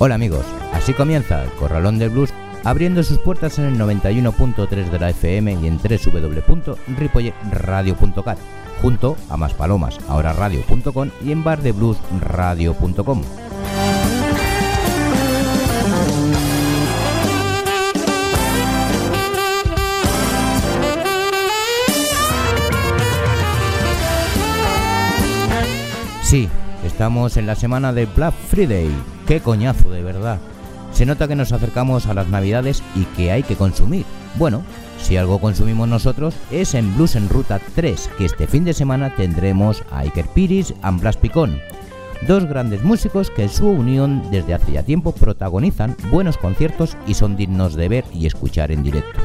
Hola amigos, así comienza el Corralón del Blues abriendo sus puertas en el 91.3 de la FM y en www.ripoyeradio.cat, junto a Más Palomas, ahora radio.com y en bardebluesradio.com. Sí, estamos en la semana de Black Friday. ¡Qué coñazo, de verdad! Se nota que nos acercamos a las navidades y que hay que consumir. Bueno, si algo consumimos nosotros es en Blues en Ruta 3, que este fin de semana tendremos a Iker Piris y Blas Picón. Dos grandes músicos que en su unión desde hace ya tiempo protagonizan buenos conciertos y son dignos de ver y escuchar en directo.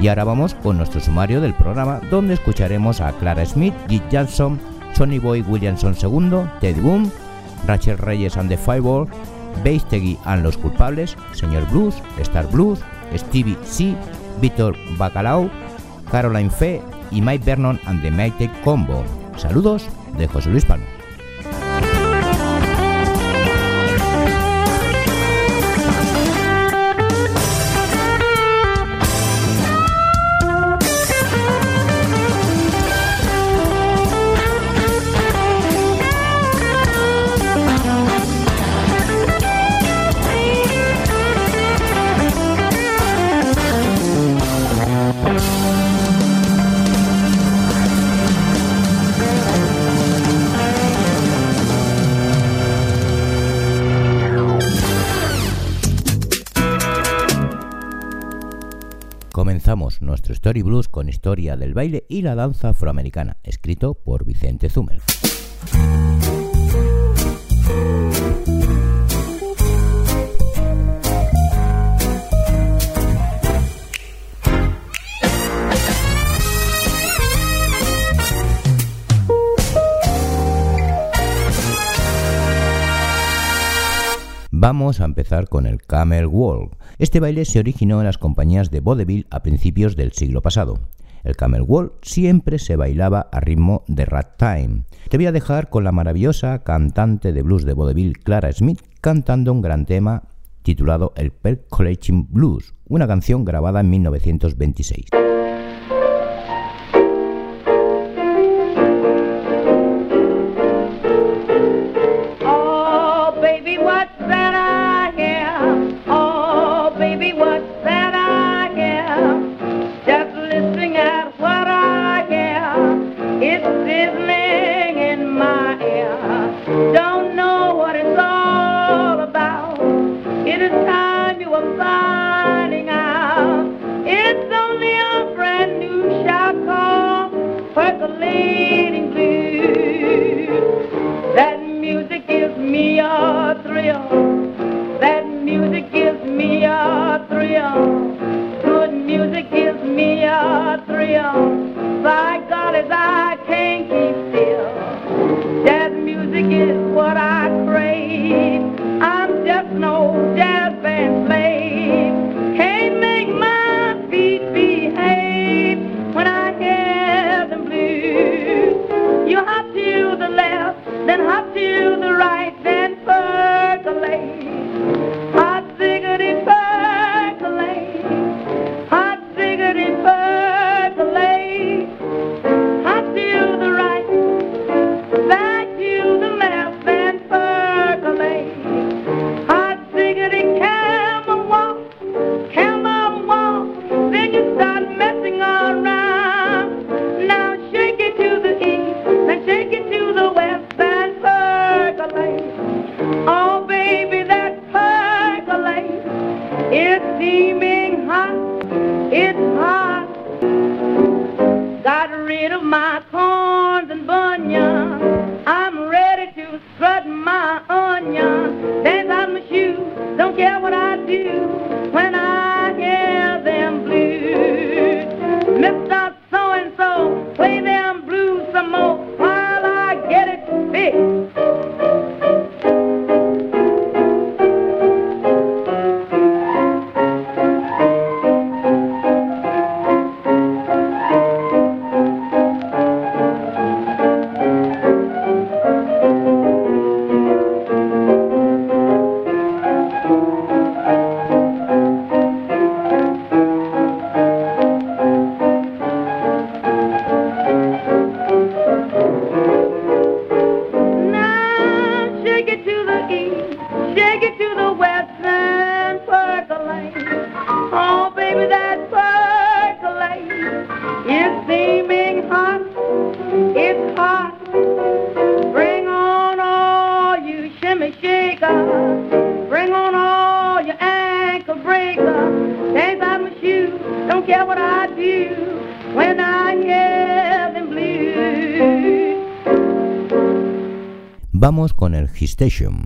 Y ahora vamos con nuestro sumario del programa, donde escucharemos a Clara Smith, Git Jackson, Sonny Boy Williamson II, Ted Boom, Rachel Reyes and the Fireball, Beistegui and Los Culpables, Señor Blues, Star Blues, Stevie C, Víctor Bacalao, Caroline Fe y Mike Vernon and the Mighty Combo. Saludos de José Luis Palma. Story Blues con historia del baile y la danza afroamericana, escrito por Vicente Zumel. Vamos a empezar con el Camel Walk. Este baile se originó en las compañías de vaudeville a principios del siglo pasado. El Camel Walk siempre se bailaba a ritmo de ragtime. Te voy a dejar con la maravillosa cantante de blues de vaudeville Clara Smith cantando un gran tema titulado El Percolating Blues, una canción grabada en 1926. Station,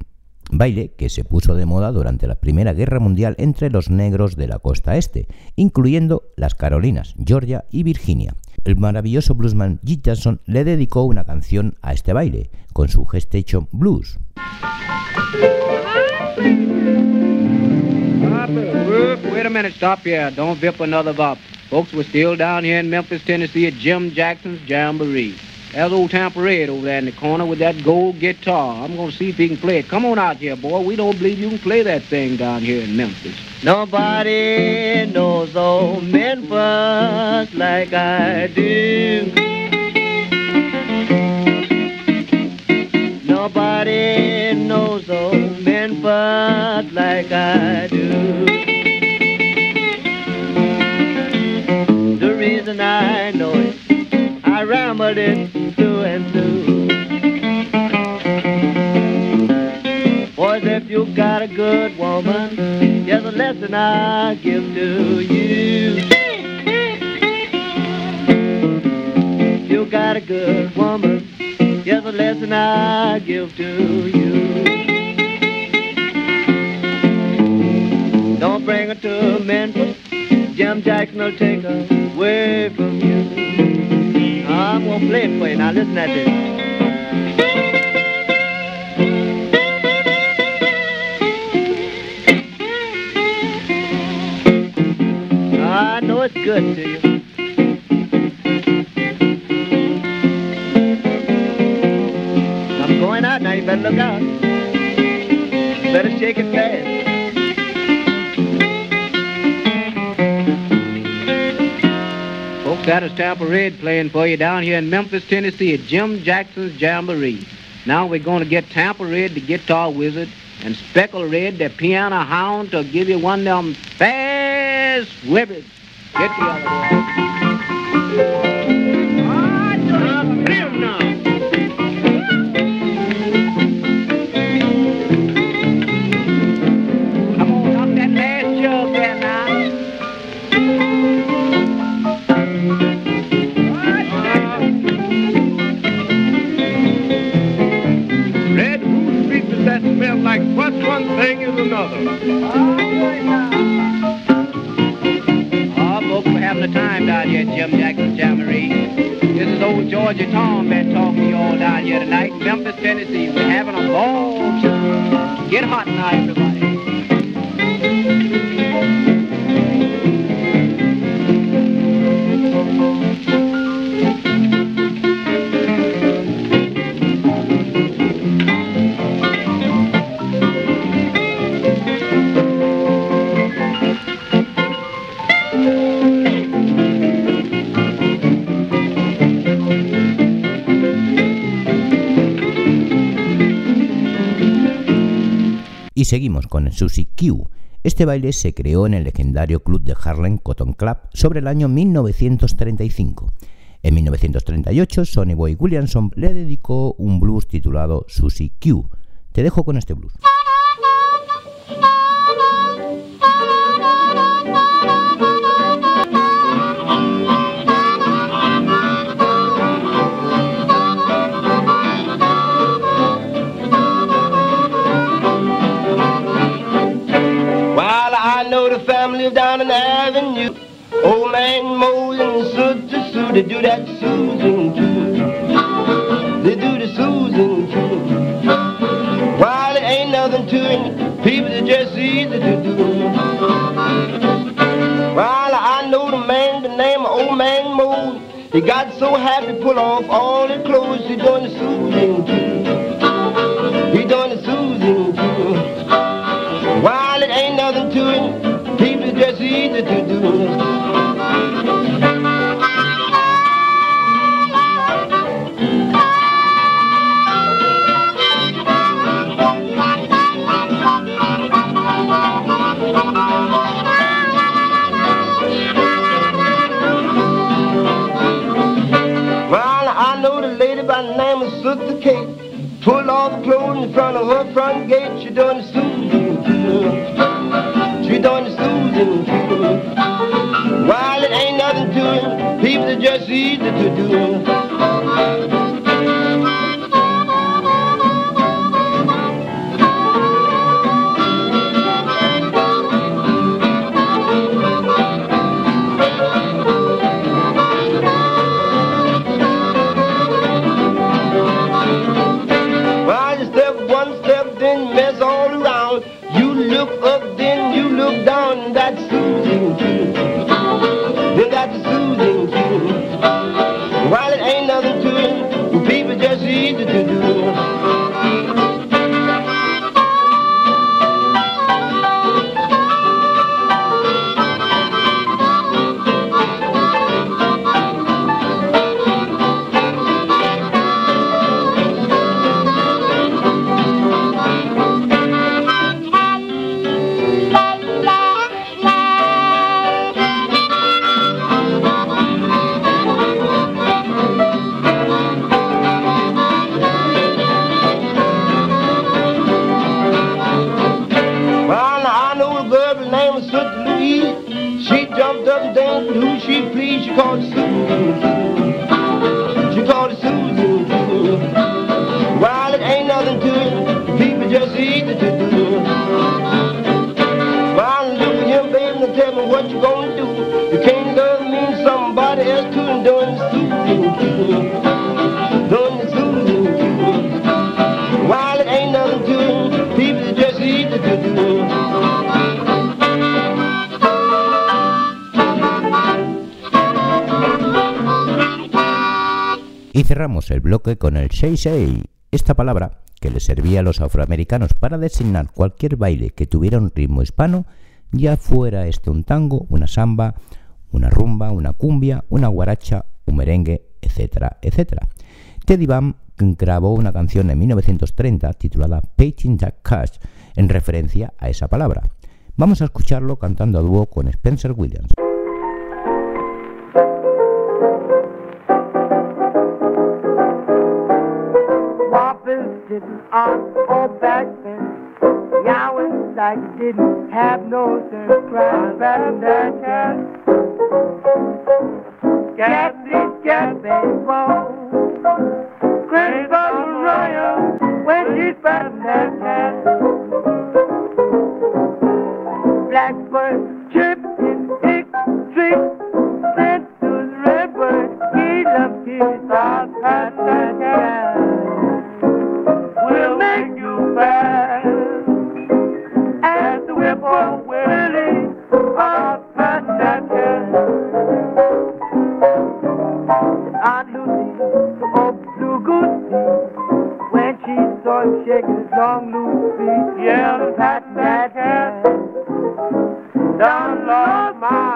baile que se puso de moda durante la Primera Guerra Mundial entre los negros de la costa este, incluyendo las Carolinas, Georgia y Virginia. El maravilloso bluesman Jit Jackson le dedicó una canción a este baile, con su Gestation Blues. There's old Tampa Red over there in the corner with that gold guitar. I'm going to see if he can play it. Come on out here, boy. We don't believe you can play that thing down here in Memphis. Nobody knows old Memphis like I do. You got a good woman, here's a lesson I give to you. You got a good woman, here's a lesson I give to you. Don't bring her to Memphis, Jim Jackson will take her away from you. I'm gonna play it for you. Now listen at this. Good to you. I'm going out now. You better look out. You better shake it fast. Folks, that is Tampa Red playing for you down here in Memphis, Tennessee at Jim Jackson's Jamboree. Now we're going to get Tampa Red, the guitar wizard, and Speckle Red, the piano hound, to give you one of them fast whippets. Get the other one. Seguimos con el Susie Q. Este baile se creó en el legendario club de Harlem Cotton Club sobre el año 1935. En 1938, Sonny Boy Williamson le dedicó un blues titulado Susie Q. Te dejo con este blues. Do that Susan too. They do the Susan too. While it ain't nothing to it, people are just easy to do. While I know the man, the name of old man Mose, he got so happy, pull off all his clothes, he doing the Susan tu donnes Susan, she donnes Susan. While it ain't nothing to it, people are just easy to do. con el Sheisei. Esta palabra, que le servía a los afroamericanos para designar cualquier baile que tuviera un ritmo hispano, ya fuera este un tango, una samba, una rumba, una cumbia, una guaracha, un merengue, etcétera, etcétera. Teddy Bam grabó una canción en 1930 titulada Painting the Cash en referencia a esa palabra. Vamos a escucharlo cantando a dúo con Spencer Williams. on or back then. Yeah, I was like didn't have no surprise back then. Get these get baseball. Christmas Royal when she's back then.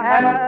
have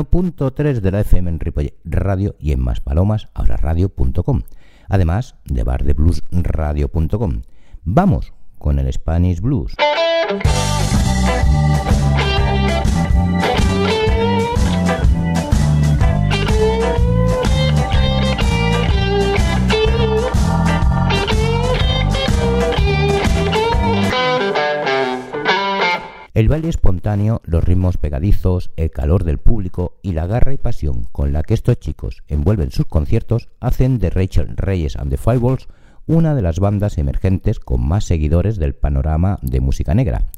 91.3 de la FM en Ripollet Radio y en Maspalomas, ahora radio.com. Además de bardebluesradio.com. Vamos con el Spanish Blues. El baile espontáneo, los ritmos pegadizos, el calor del público y la garra y pasión con la que estos chicos envuelven sus conciertos hacen de Rachel Reyes and the Fireballs una de las bandas emergentes con más seguidores del panorama de música negra.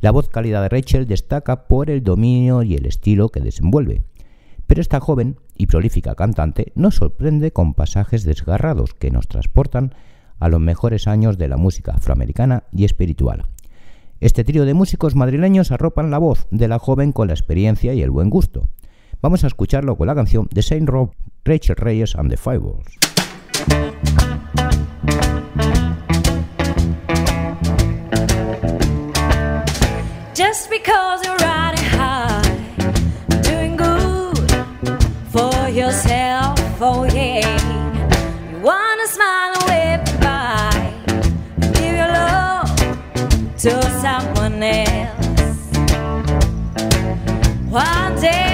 La voz cálida de Rachel destaca por el dominio y el estilo que desenvuelve. Pero esta joven y prolífica cantante nos sorprende con pasajes desgarrados que nos transportan a los mejores años de la música afroamericana y espiritual. Este trío de músicos madrileños arropan la voz de la joven con la experiencia y el buen gusto. Vamos a escucharlo con la canción de Saint Rob, Rachel Reyes and the Fireballs. Just One day,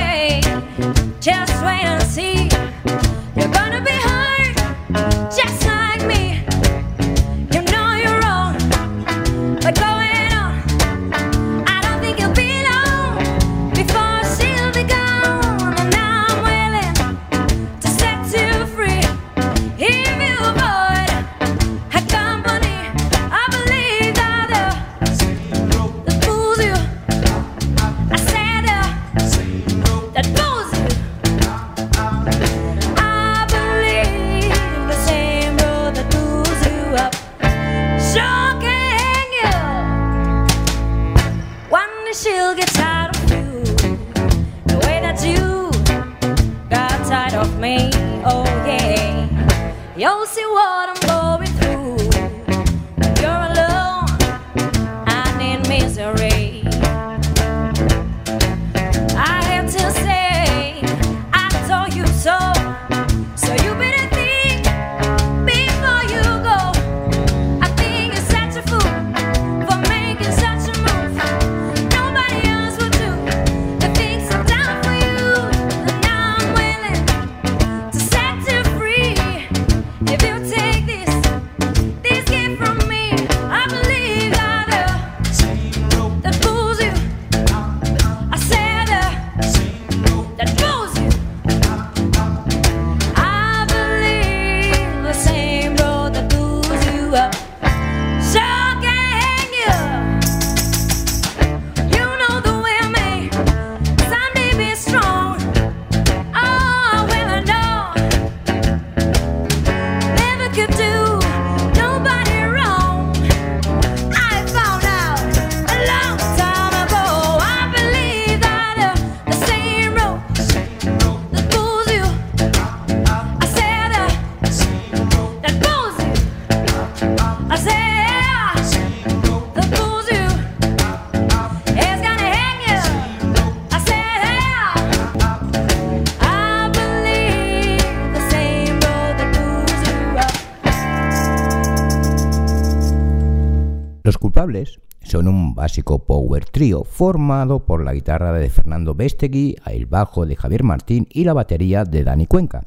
Son un básico power trio formado por la guitarra de Fernando Bestegui, el bajo de Javier Martín y la batería de Dani Cuenca.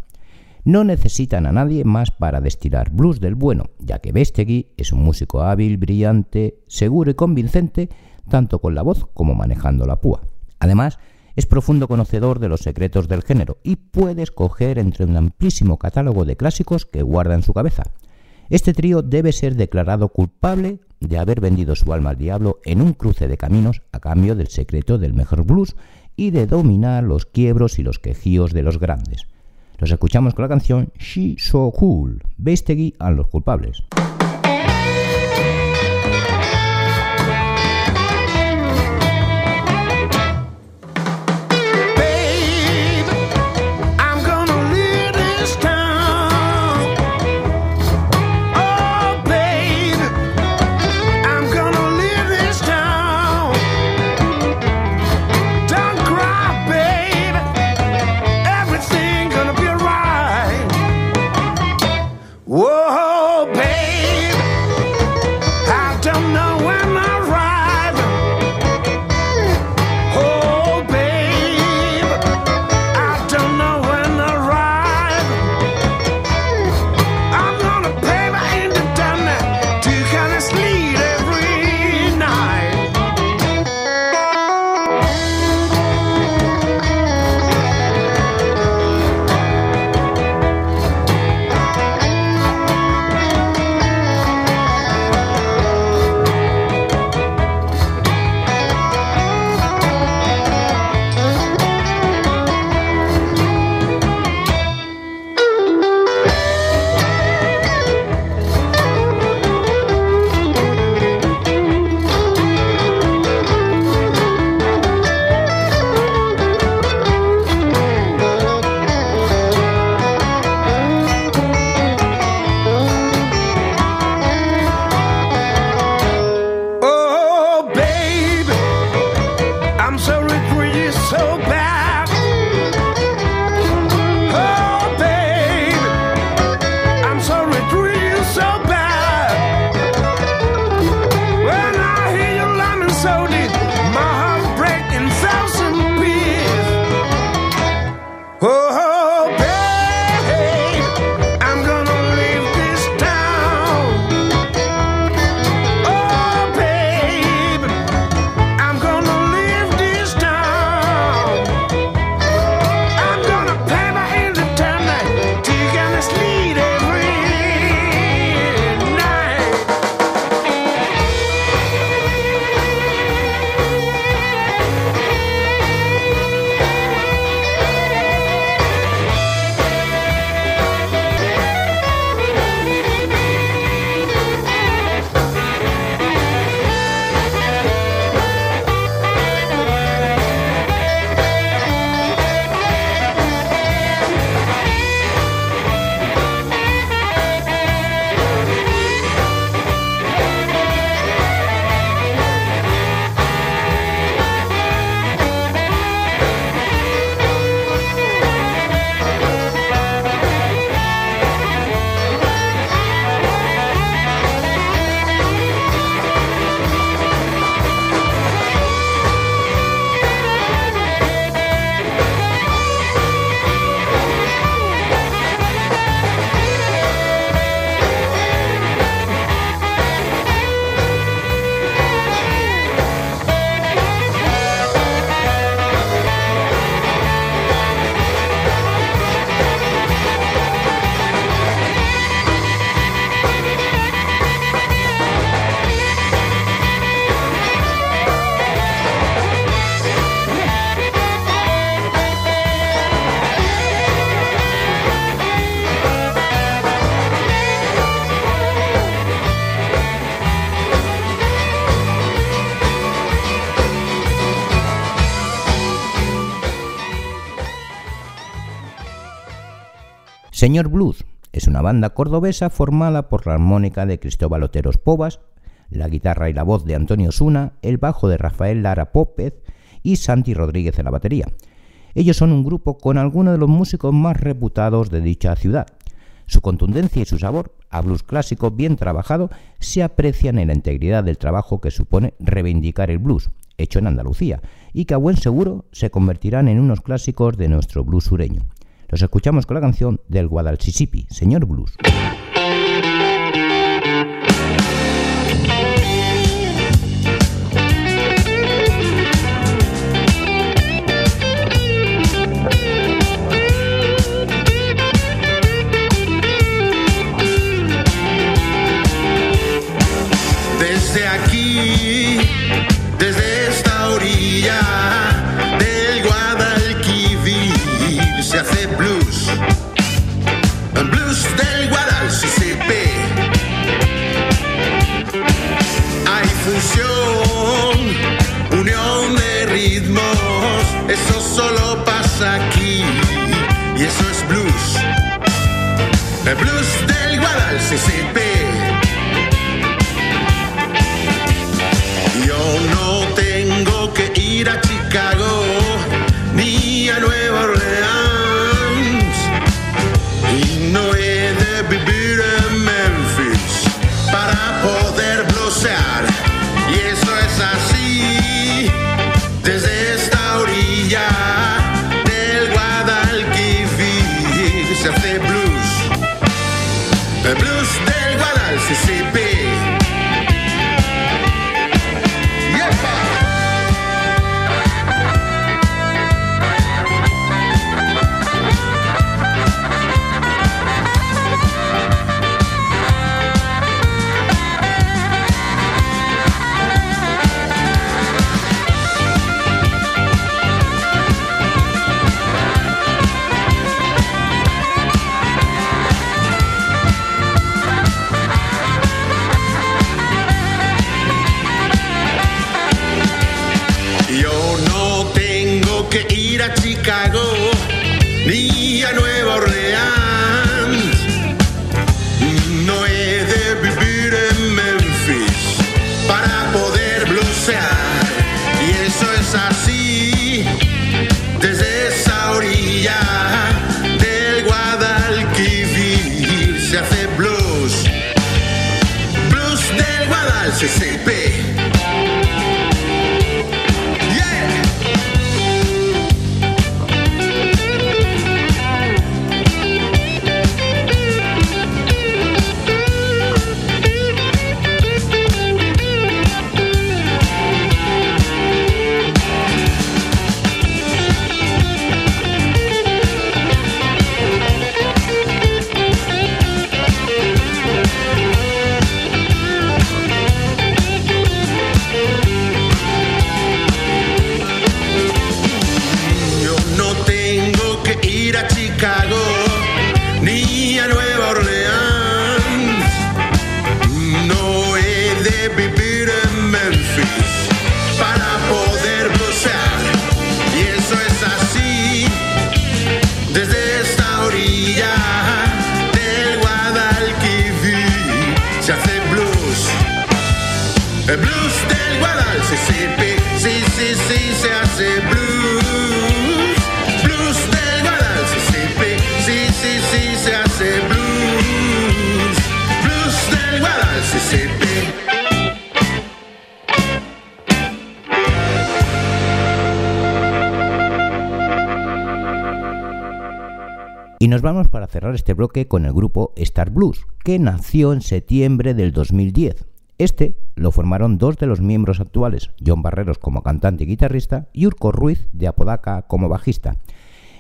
No necesitan a nadie más para destilar blues del bueno, ya que Bestegui es un músico hábil, brillante, seguro y convincente, tanto con la voz como manejando la púa. Además, Es profundo conocedor de los secretos del género y puede escoger entre un amplísimo catálogo de clásicos que guarda en su cabeza. Este trío debe ser declarado culpable de haber vendido su alma al diablo en un cruce de caminos a cambio del secreto del mejor blues y de dominar los quiebros y los quejíos de los grandes. Los escuchamos con la canción She So Cool, Beistegui a los culpables. Señor Blues es una banda cordobesa formada por la armónica de Cristóbal Oteros Povas, la guitarra y la voz de Antonio Suna, el bajo de Rafael Lara Pópez y Santi Rodríguez en la batería. Ellos son un grupo con algunos de los músicos más reputados de dicha ciudad. Su contundencia y su sabor a blues clásico bien trabajado se aprecian en la integridad del trabajo que supone reivindicar el blues, hecho en Andalucía, y que a buen seguro se convertirán en unos clásicos de nuestro blues sureño. Los escuchamos con la canción del Guadalquivir, Señor Blues. El blues del Guadalcicip. Cerrar este bloque con el grupo Star Blues, que nació en septiembre del 2010. Este lo formaron dos de los miembros actuales, John Barreros como cantante y guitarrista y Urco Ruiz de Apodaca como bajista.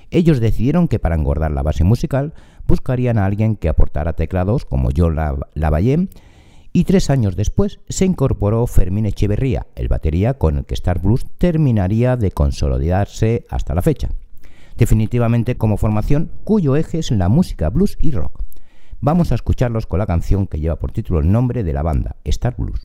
Ellos decidieron que para engordar la base musical buscarían a alguien que aportara teclados como John Lav- Lavallén y tres años después se incorporó Fermín Echeverría, el batería con el que Star Blues terminaría de consolidarse hasta la fecha. Definitivamente como formación cuyo eje es la música blues y rock. Vamos a escucharlos con la canción que lleva por título el nombre de la banda, Star Blues.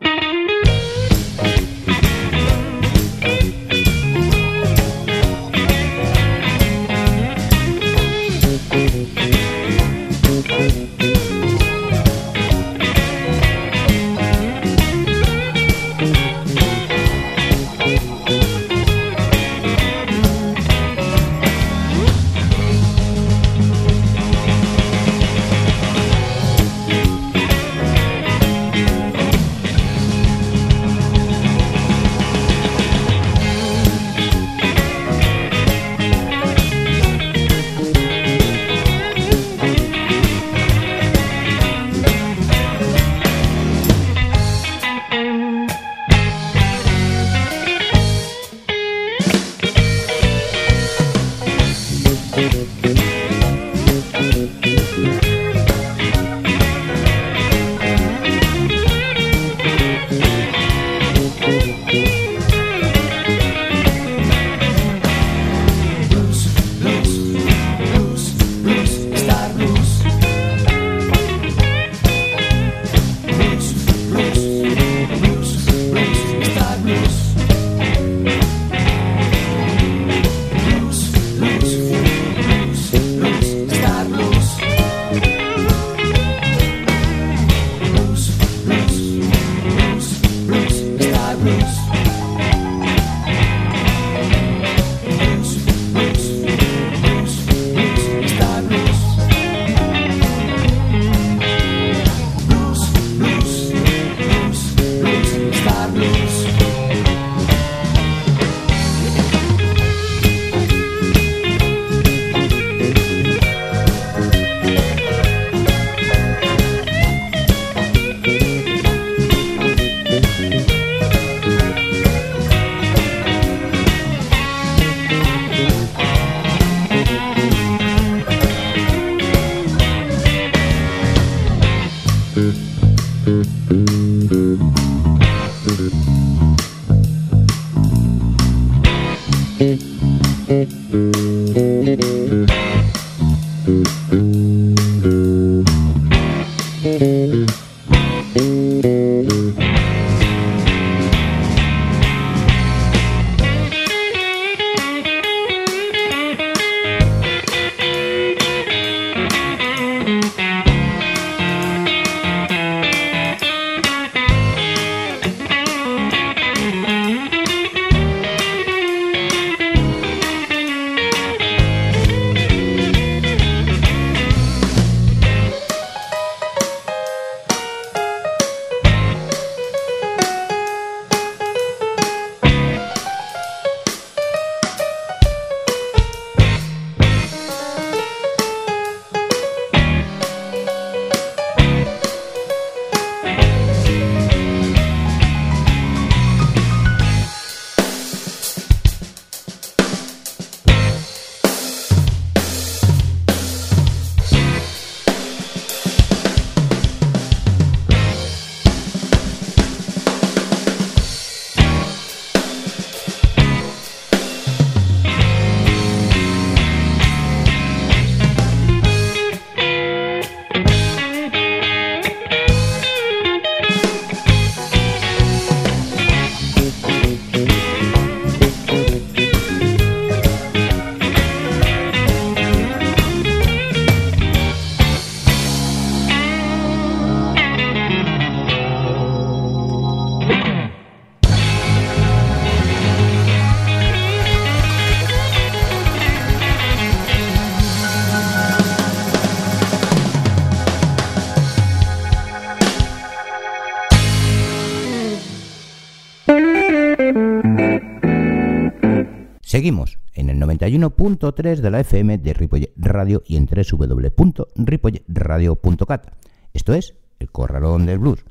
91.3 de la FM de Ripollet Radio y en www.ripolletradio.cat. Esto es El Corralón del Blues.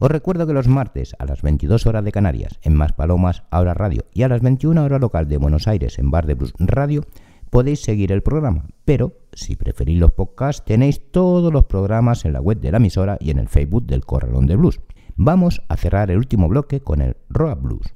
Os recuerdo que los martes a las 22 horas de Canarias en Más Palomas Ahora Radio y a las 21 horas local de Buenos Aires en Bar de Blues Radio podéis seguir el programa, pero si preferís los podcasts tenéis todos los programas en la web de la emisora y en el Facebook del Corralón de Blues. Vamos a cerrar el último bloque con el Roa Blues.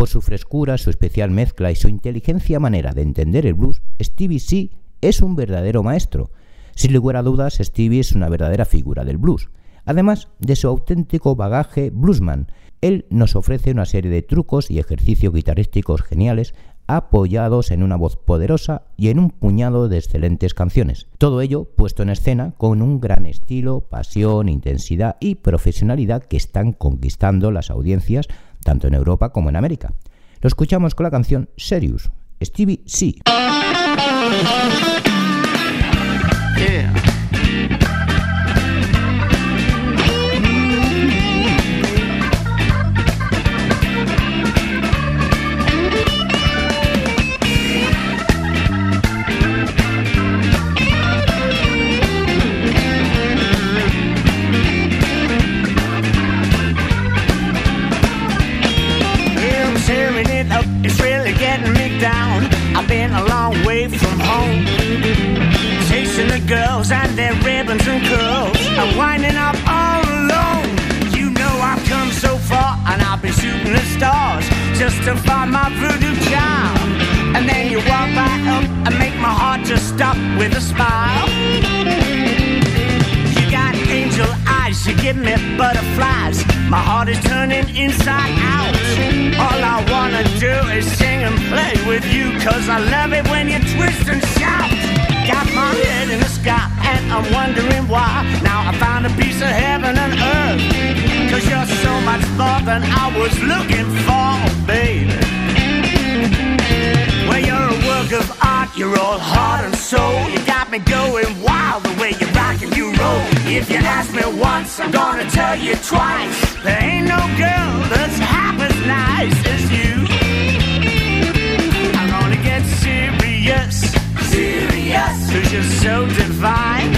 Por su frescura, su especial mezcla y su inteligencia manera de entender el blues, Stevie C es un verdadero maestro. Sin lugar a dudas, Stevie es una verdadera figura del blues. Además de su auténtico bagaje bluesman, él nos ofrece una serie de trucos y ejercicios guitarrísticos geniales apoyados en una voz poderosa y en un puñado de excelentes canciones. Todo ello puesto en escena con un gran estilo, pasión, intensidad y profesionalidad que están conquistando las audiencias tanto en Europa como en América. Lo escuchamos con la canción Serious, Stevie C. ribbons and curls. I'm winding up all alone. You know I've come so far and I've been shooting the stars just to find my voodoo child. And then you walk right up and make my heart just stop with a smile. You got angel eyes, you give me butterflies. My heart is turning inside out. All I wanna do is sing and play with you, cause I love it when you twist and shout. Got my head in the sky, and I'm wondering why. Now I found a piece of heaven and earth. Cause you're so much more than I was looking for, baby. Well, you're a work of art, you're all heart and soul. You got me going wild the way you rock and you roll. If you ask me once, I'm gonna tell you twice. There ain't no girl that's half as nice as you. I'm gonna get serious, serious, cause you're so divine.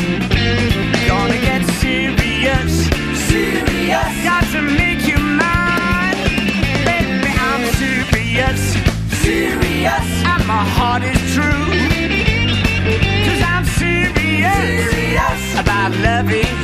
Gonna get serious, serious, got to make you mine. Baby, I'm serious, serious, and my heart is true. Cause I'm serious, serious. About loving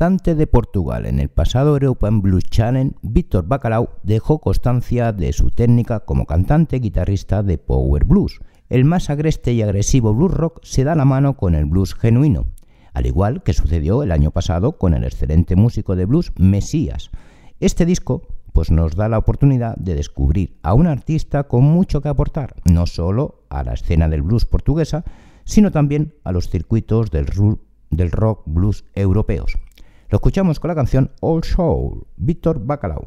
Representante de Portugal en el pasado European Blues Challenge, Víctor Bacalao dejó constancia de su técnica como cantante guitarrista de Power Blues. El más agreste y agresivo blues rock se da la mano con el blues genuino, al igual que sucedió el año pasado con el excelente músico de blues Mesías. Este disco pues nos da la oportunidad de descubrir a un artista con mucho que aportar, no solo a la escena del blues portuguesa, sino también a los circuitos del rock blues europeos. Lo escuchamos con la canción All Soul, Víctor Bacalao.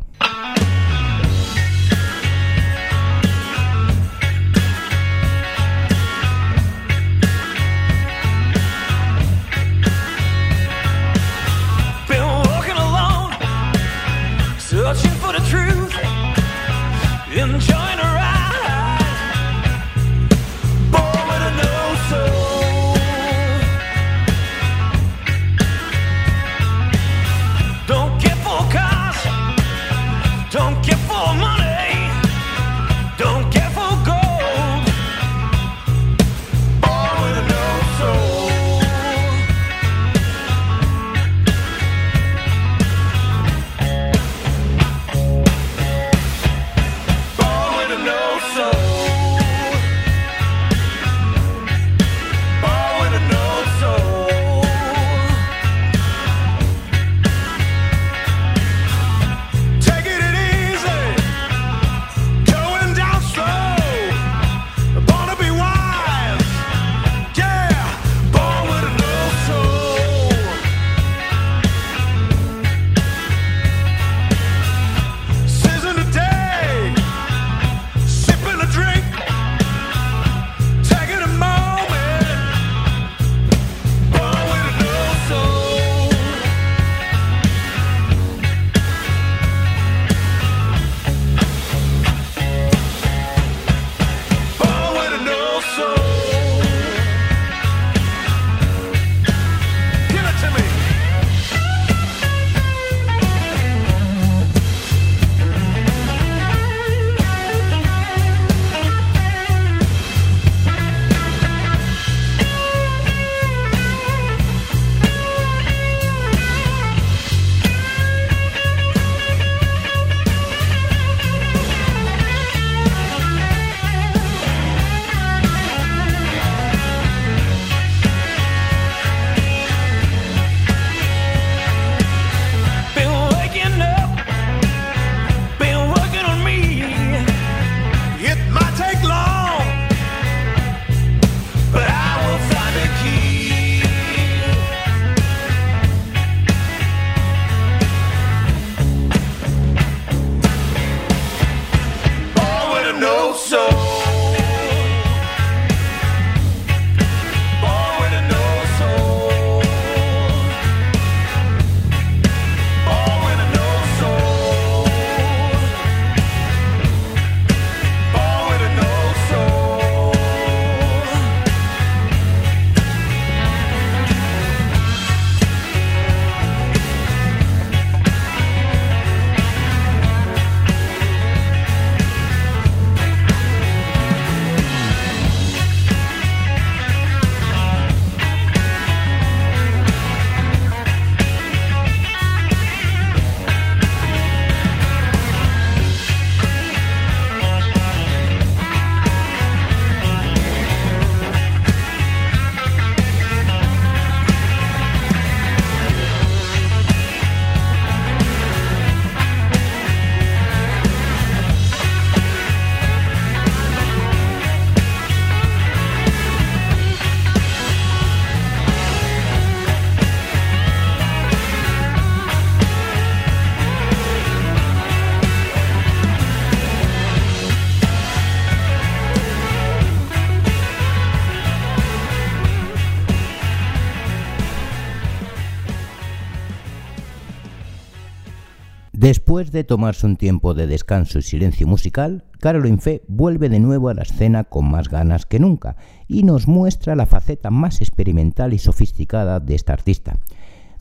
De tomarse un tiempo de descanso y silencio musical, Caroline Fe vuelve de nuevo a la escena con más ganas que nunca y nos muestra la faceta más experimental y sofisticada de esta artista.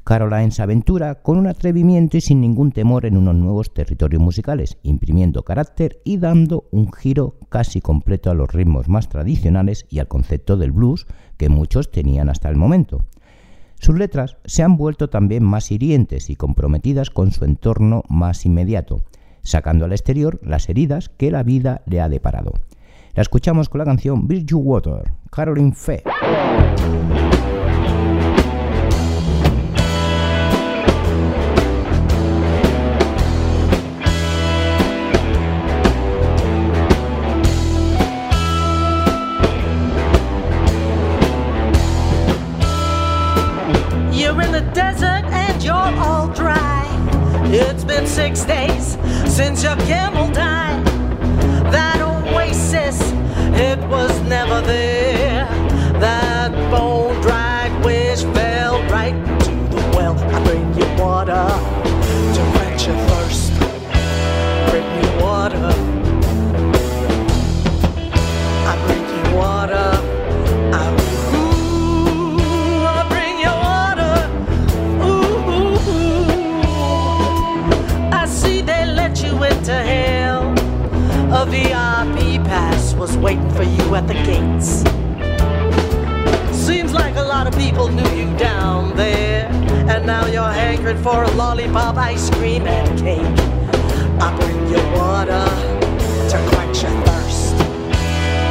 Caroline se aventura con un atrevimiento y sin ningún temor en unos nuevos territorios musicales, imprimiendo carácter y dando un giro casi completo a los ritmos más tradicionales y al concepto del blues que muchos tenían hasta el momento. Sus letras se han vuelto también más hirientes y comprometidas con su entorno más inmediato, sacando al exterior las heridas que la vida le ha deparado. La escuchamos con la canción Virtue Caroline. It's been six days since your camel died. That oasis, it was never there. That bone dried wish fell right to the well. I bring you water to quench your thirst. At the gates. Seems like a lot of people knew you down there. And now you're hankering for a lollipop, ice cream, and cake. I bring you water to quench your thirst.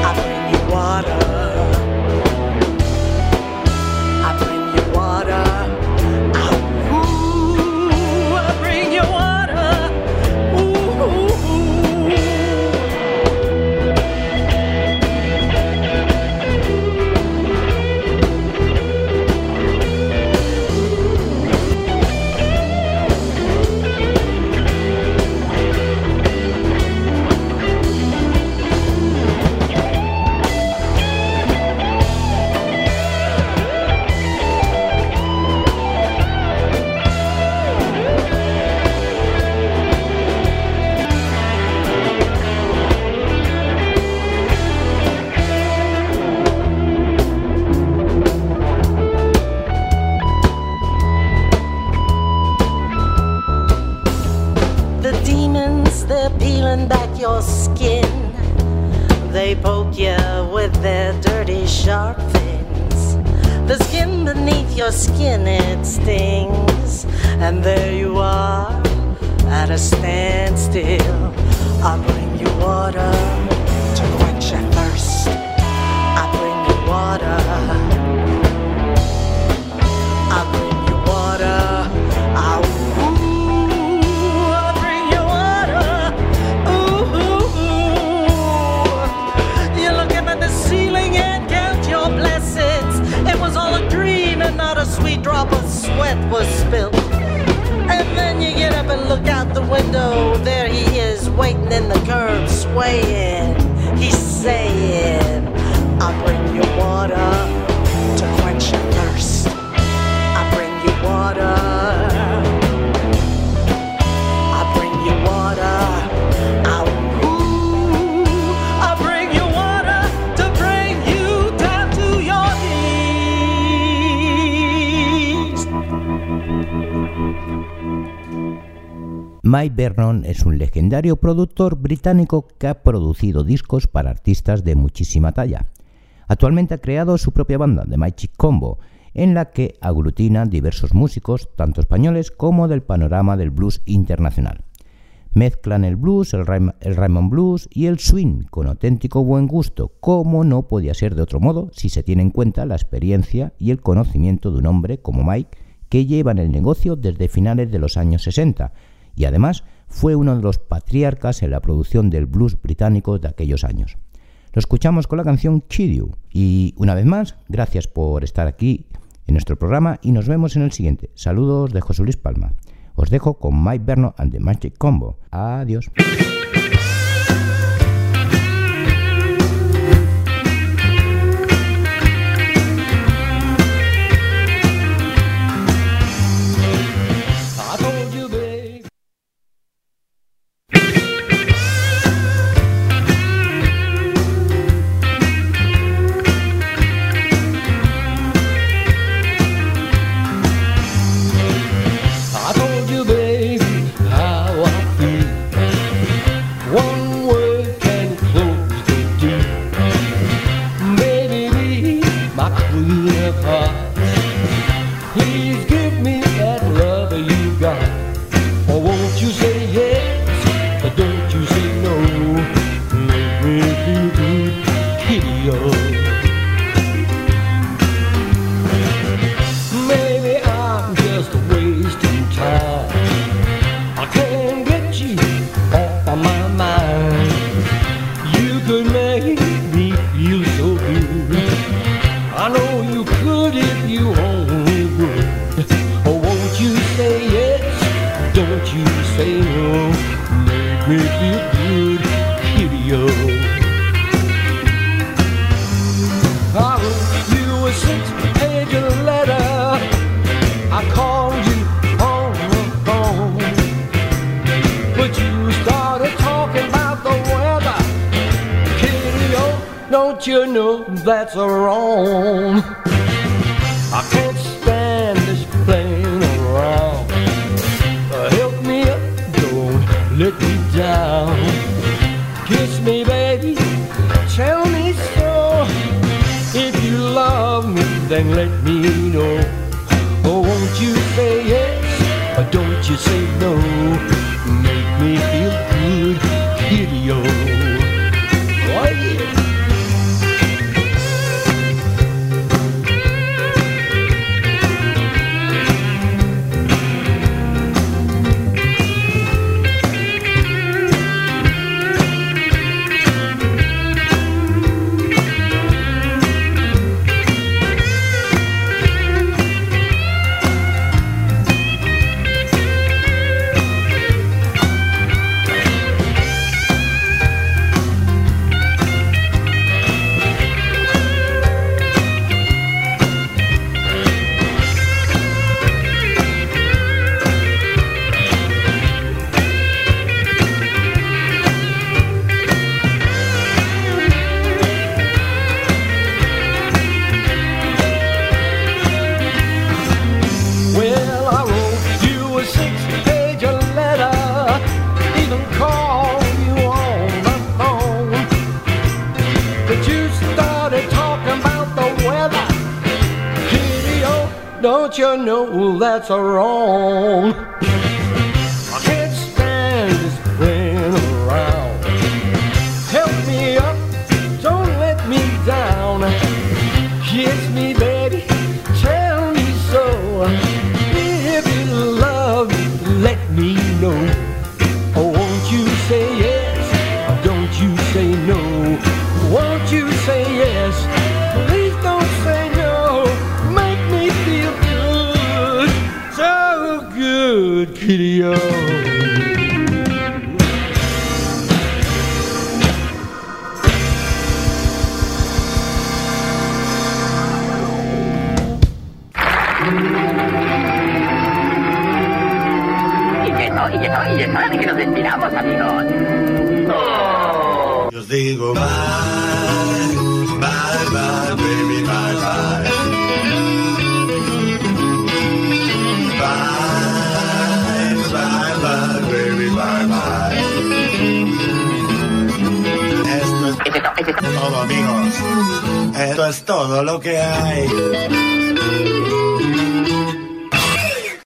I bring you water. Mike Vernon es un legendario productor británico que ha producido discos para artistas de muchísima talla. Actualmente ha creado su propia banda, The Magic Combo, en la que aglutina diversos músicos, tanto españoles como del panorama del blues internacional. Mezclan el blues, el, rhythm, el rhythm and blues y el swing con auténtico buen gusto, como no podía ser de otro modo si se tiene en cuenta la experiencia y el conocimiento de un hombre como Mike que lleva en el negocio desde finales de los años 60 y además fue uno de los patriarcas en la producción del blues británico de aquellos años. Lo escuchamos con la canción Kid You. Y una vez más, gracias por estar aquí en nuestro programa y nos vemos en el siguiente. Saludos de José Luis Palma. Os dejo con Mike Berno and the Magic Combo. Adiós. that's wrong. I can't stand this playing around. Uh, help me up, don't let me down. Kiss me, baby, tell me so. If you love me, then let me know. know that's wrong. digo bye, bye, bye, baby, bye, bye. Bye, bye, bye, baby, bye, bye. Esto es todo, amigos. Esto es todo lo que hay.